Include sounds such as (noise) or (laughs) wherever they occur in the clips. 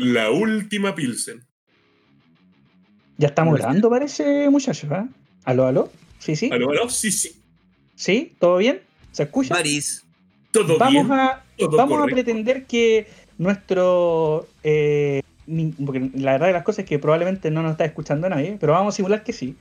La última Pilsen. Ya estamos grabando, parece, muchachos, ¿eh? ¿Aló, aló? Sí, sí. ¿Aló, aló? Sí, sí. ¿Sí? ¿Todo bien? ¿Se escucha? Paris. Todo vamos bien. a, todo vamos a pretender que nuestro. eh, porque la verdad de las cosas es que probablemente no nos está escuchando nadie, pero vamos a simular que sí.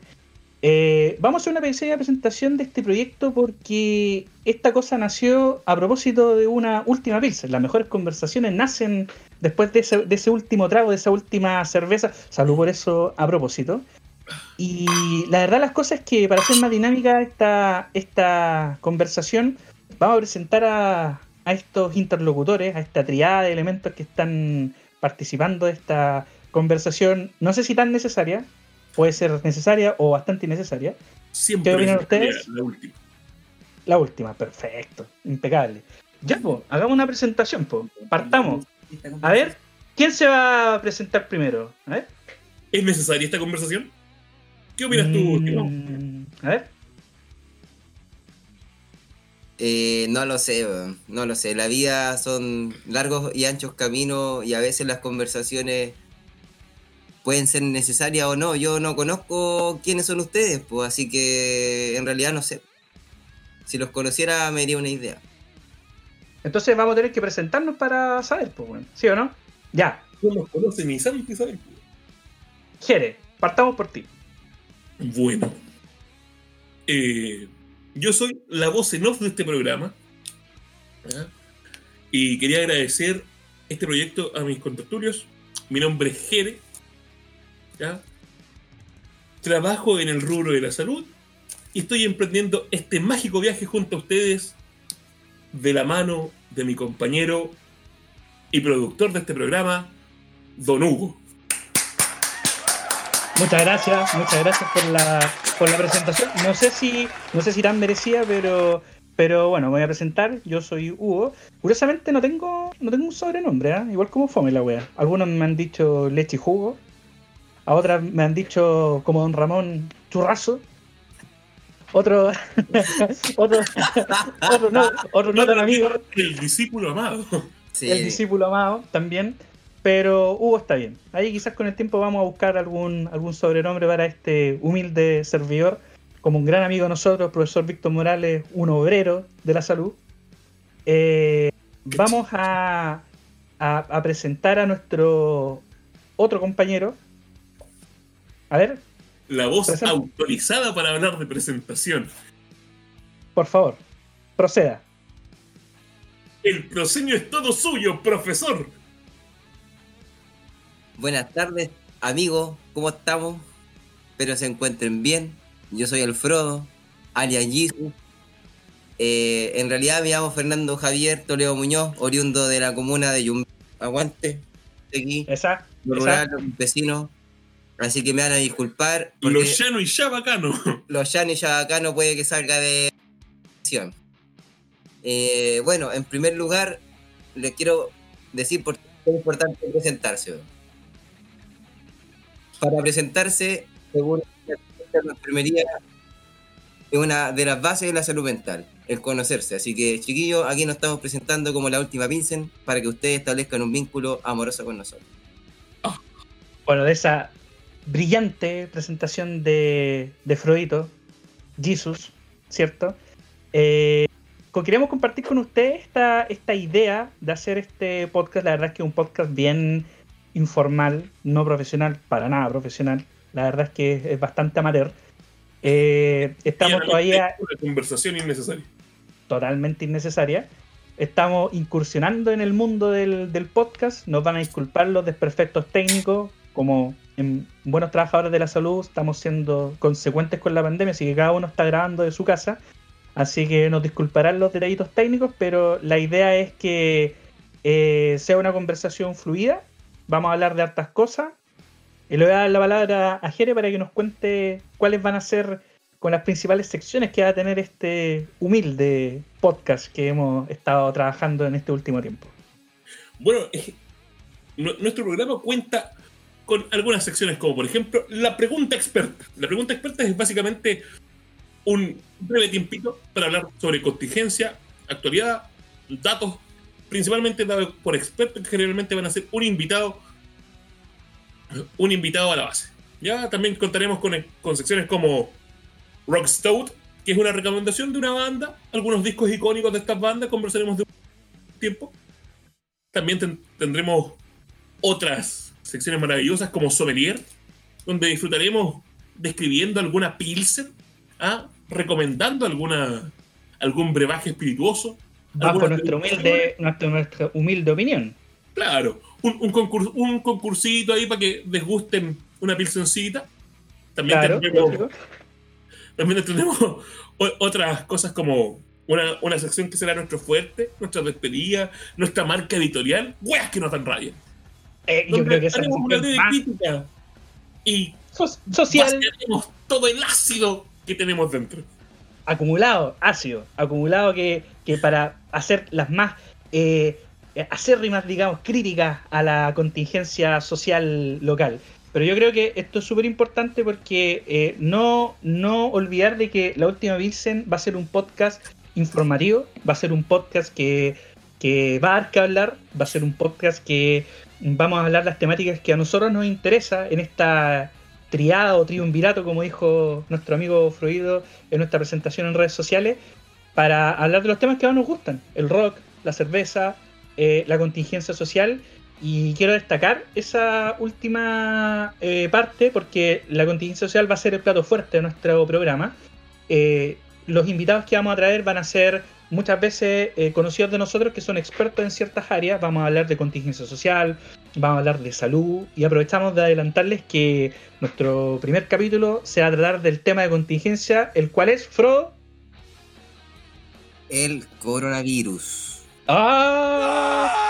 Eh, vamos a hacer una pequeña presentación de este proyecto porque esta cosa nació a propósito de una última pizza. Las mejores conversaciones nacen después de ese, de ese último trago, de esa última cerveza. Salud por eso a propósito. Y la verdad las cosas es que para hacer más dinámica esta, esta conversación, vamos a presentar a, a estos interlocutores, a esta triada de elementos que están participando de esta conversación, no sé si tan necesaria, puede ser necesaria o bastante innecesaria. Siempre ¿Qué opinan es ustedes? La última. La última, perfecto, impecable. Ya, pues, hagamos una presentación, pues. Partamos. A ver, ¿quién se va a presentar primero? A ver. ¿Es necesaria esta conversación? ¿Qué opinas tú, Mm, Timo? A ver. Eh, no lo sé, no lo sé. La vida son largos y anchos caminos y a veces las conversaciones pueden ser necesarias o no. Yo no conozco quiénes son ustedes, pues así que en realidad no sé. Si los conociera me haría una idea. Entonces vamos a tener que presentarnos para saber, pues, bueno. ¿Sí o no? Ya, No nos conocen ni saben qué saben. Jere, partamos por ti. Bueno. Eh, yo soy la voz en off de este programa. Y quería agradecer este proyecto a mis contertulios. Mi nombre es Jere. Trabajo en el rubro de la salud. Y estoy emprendiendo este mágico viaje junto a ustedes de la mano de mi compañero y productor de este programa, Don Hugo. Muchas gracias, muchas gracias por la, por la presentación. No sé si, no sé si tan merecida, pero, pero bueno, voy a presentar. Yo soy Hugo. Curiosamente no tengo, no tengo un sobrenombre, ¿ah? igual como fome la wea. Algunos me han dicho leche y jugo. A otras me han dicho como Don Ramón churrazo. Otro, (laughs) otro, otro no, otro no tan amigo. El discípulo amado. Sí. el discípulo amado también. Pero Hugo está bien. Ahí quizás con el tiempo vamos a buscar algún, algún sobrenombre para este humilde servidor. Como un gran amigo de nosotros, profesor Víctor Morales, un obrero de la salud. Eh, vamos a, a, a presentar a nuestro otro compañero. A ver, La voz Presenta. autorizada para hablar de presentación. por favor, proceda. El proscenio es todo suyo, profesor. Buenas tardes, amigos, ¿cómo estamos? Espero se encuentren bien. Yo soy Alfredo, alias Jesus. Eh, en realidad me llamo Fernando Javier Toledo Muñoz, oriundo de la comuna de Yum. Aguante, aquí, Esa, lo esa. rural, los vecinos. Así que me van a disculpar. porque (laughs) Lo llano y ya bacano. los Yanis ya acá no puede que salga de acción. Eh, bueno, en primer lugar, les quiero decir por qué es importante presentarse. Para presentarse, según la enfermería, es una de las bases de la salud mental, el conocerse. Así que, chiquillos, aquí nos estamos presentando como la última Vincent para que ustedes establezcan un vínculo amoroso con nosotros. bueno, de esa brillante presentación de, de Freudito, Jesus, ¿cierto? Eh, queríamos compartir con ustedes esta, esta idea de hacer este podcast. La verdad es que es un podcast bien informal, no profesional, para nada profesional. La verdad es que es, es bastante amateur. Eh, estamos todavía Una conversación innecesaria. totalmente innecesaria. Estamos incursionando en el mundo del, del podcast. Nos van a disculpar los desperfectos técnicos. Como en buenos trabajadores de la salud, estamos siendo consecuentes con la pandemia, así que cada uno está grabando de su casa. Así que nos disculparán los detallitos técnicos, pero la idea es que eh, sea una conversación fluida. Vamos a hablar de hartas cosas. Y le voy a dar la palabra a Jere para que nos cuente cuáles van a ser con las principales secciones que va a tener este humilde podcast que hemos estado trabajando en este último tiempo. Bueno, eh, nu- nuestro programa cuenta con algunas secciones como por ejemplo la pregunta experta. La pregunta experta es básicamente un breve tiempito para hablar sobre contingencia, actualidad, datos, principalmente dados por expertos que generalmente van a ser un invitado un invitado a la base. Ya también contaremos con, con secciones como Rock Stout, que es una recomendación de una banda, algunos discos icónicos de estas bandas, conversaremos de un tiempo. También tendremos otras secciones maravillosas como Sommelier, donde disfrutaremos describiendo alguna pilsen, ¿ah? recomendando alguna, algún brebaje espirituoso. Bajo nuestra humilde, nuestra, humilde opinión. Claro, un, un, concurs, un concursito ahí para que desgusten una pilsencita. También, tenemos, también tenemos otras cosas como una, una, sección que será nuestro fuerte, nuestra despedida, nuestra marca editorial. Weas que nos dan rabia. Eh, yo creo que esa tenemos una de crítica y social. todo el ácido que tenemos dentro. Acumulado, ácido, acumulado que, que para hacer las más eh, acérrimas, digamos, críticas a la contingencia social local. Pero yo creo que esto es súper importante porque eh, no, no olvidar de que la última Vincent va a ser un podcast informativo, va a ser un podcast que, que va a dar que hablar, va a ser un podcast que vamos a hablar las temáticas que a nosotros nos interesa en esta triada o triunvirato, como dijo nuestro amigo Fruido en nuestra presentación en redes sociales, para hablar de los temas que más nos gustan, el rock, la cerveza, eh, la contingencia social. Y quiero destacar esa última eh, parte porque la contingencia social va a ser el plato fuerte de nuestro programa. Eh, los invitados que vamos a traer van a ser muchas veces conocidos de nosotros que son expertos en ciertas áreas. Vamos a hablar de contingencia social, vamos a hablar de salud y aprovechamos de adelantarles que nuestro primer capítulo se va a tratar del tema de contingencia, el cual es, Frodo. El coronavirus. ¡Ah!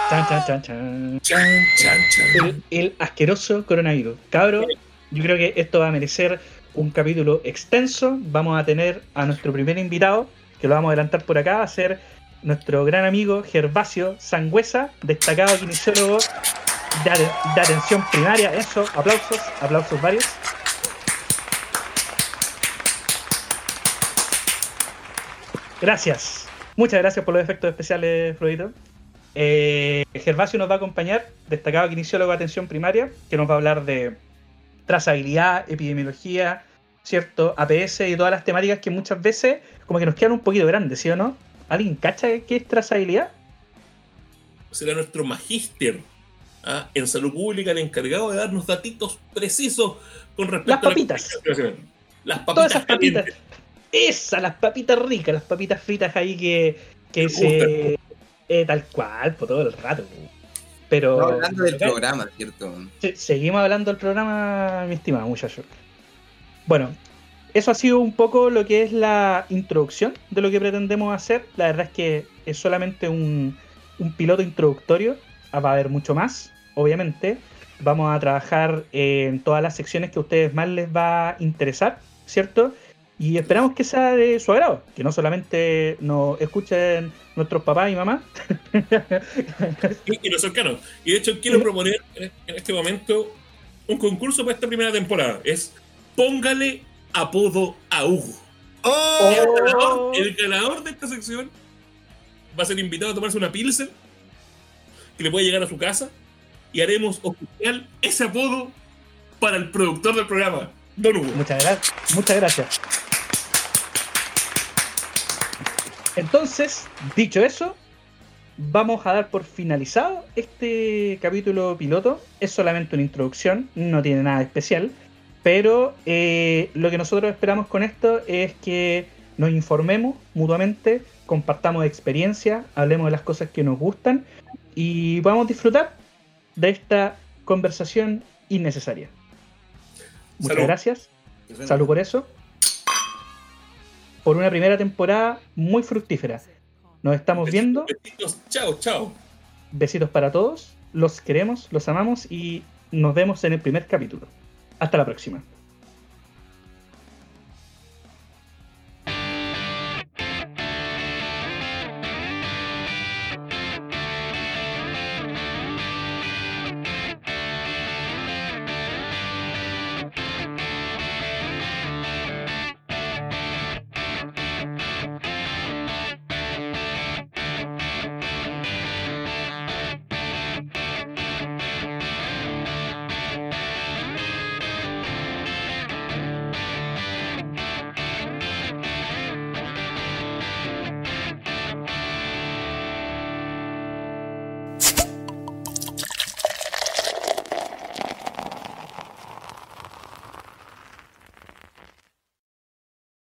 Chan, chan, chan, El, asqueroso coronavirus. Cabro, yo creo que esto va a merecer un capítulo extenso. Vamos a tener a nuestro primer invitado, que lo vamos a adelantar por acá, va a ser nuestro gran amigo Gervasio Sangüesa, destacado kinesiólogo de, atención primaria. Eso, aplausos, aplausos varios. Gracias. Muchas gracias por los efectos especiales, Florito. Eh, Gervasio nos va a acompañar, destacado kinesiólogo de atención primaria, que nos va a hablar de trazabilidad, epidemiología, ¿cierto? APS y todas las temáticas que muchas veces como que nos quedan un poquito grandes, ¿sí o no? ¿Alguien cacha qué es trazabilidad? Será nuestro magíster ¿ah? en salud pública, el encargado de darnos datitos precisos con respecto las papitas. a la Las papitas. Todas esas papitas. Esas, las papitas ricas, las papitas fritas ahí que, que se. Eh, tal cual, por todo el rato. Pero. hablando del programa, ¿cierto? seguimos hablando del programa, mi estimado muchacho. Bueno, eso ha sido un poco lo que es la introducción de lo que pretendemos hacer. La verdad es que es solamente un, un piloto introductorio. Ah, va a haber mucho más, obviamente. Vamos a trabajar en todas las secciones que a ustedes más les va a interesar, ¿cierto? Y esperamos que sea de su agrado, que no solamente nos escuchen nuestros papás y mamás. (laughs) y, y los cercanos. Y de hecho quiero proponer en este momento un concurso para esta primera temporada. Es póngale apodo a Hugo. ¡Oh! El, ganador, de esta sección va a ser invitado a tomarse una pilsen que le puede llegar a su casa y haremos oficial ese apodo para el productor del programa, Don Hugo. Muchas gracias. Muchas gracias. Entonces, dicho eso, vamos a dar por finalizado este capítulo piloto. Es solamente una introducción, no tiene nada especial. Pero eh, lo que nosotros esperamos con esto es que nos informemos mutuamente, compartamos experiencias, hablemos de las cosas que nos gustan y podamos disfrutar de esta conversación innecesaria. Muchas gracias. Salud por eso por una primera temporada muy fructífera. Nos estamos viendo. Besitos, chao, chao. Besitos para todos. Los queremos, los amamos y nos vemos en el primer capítulo. Hasta la próxima.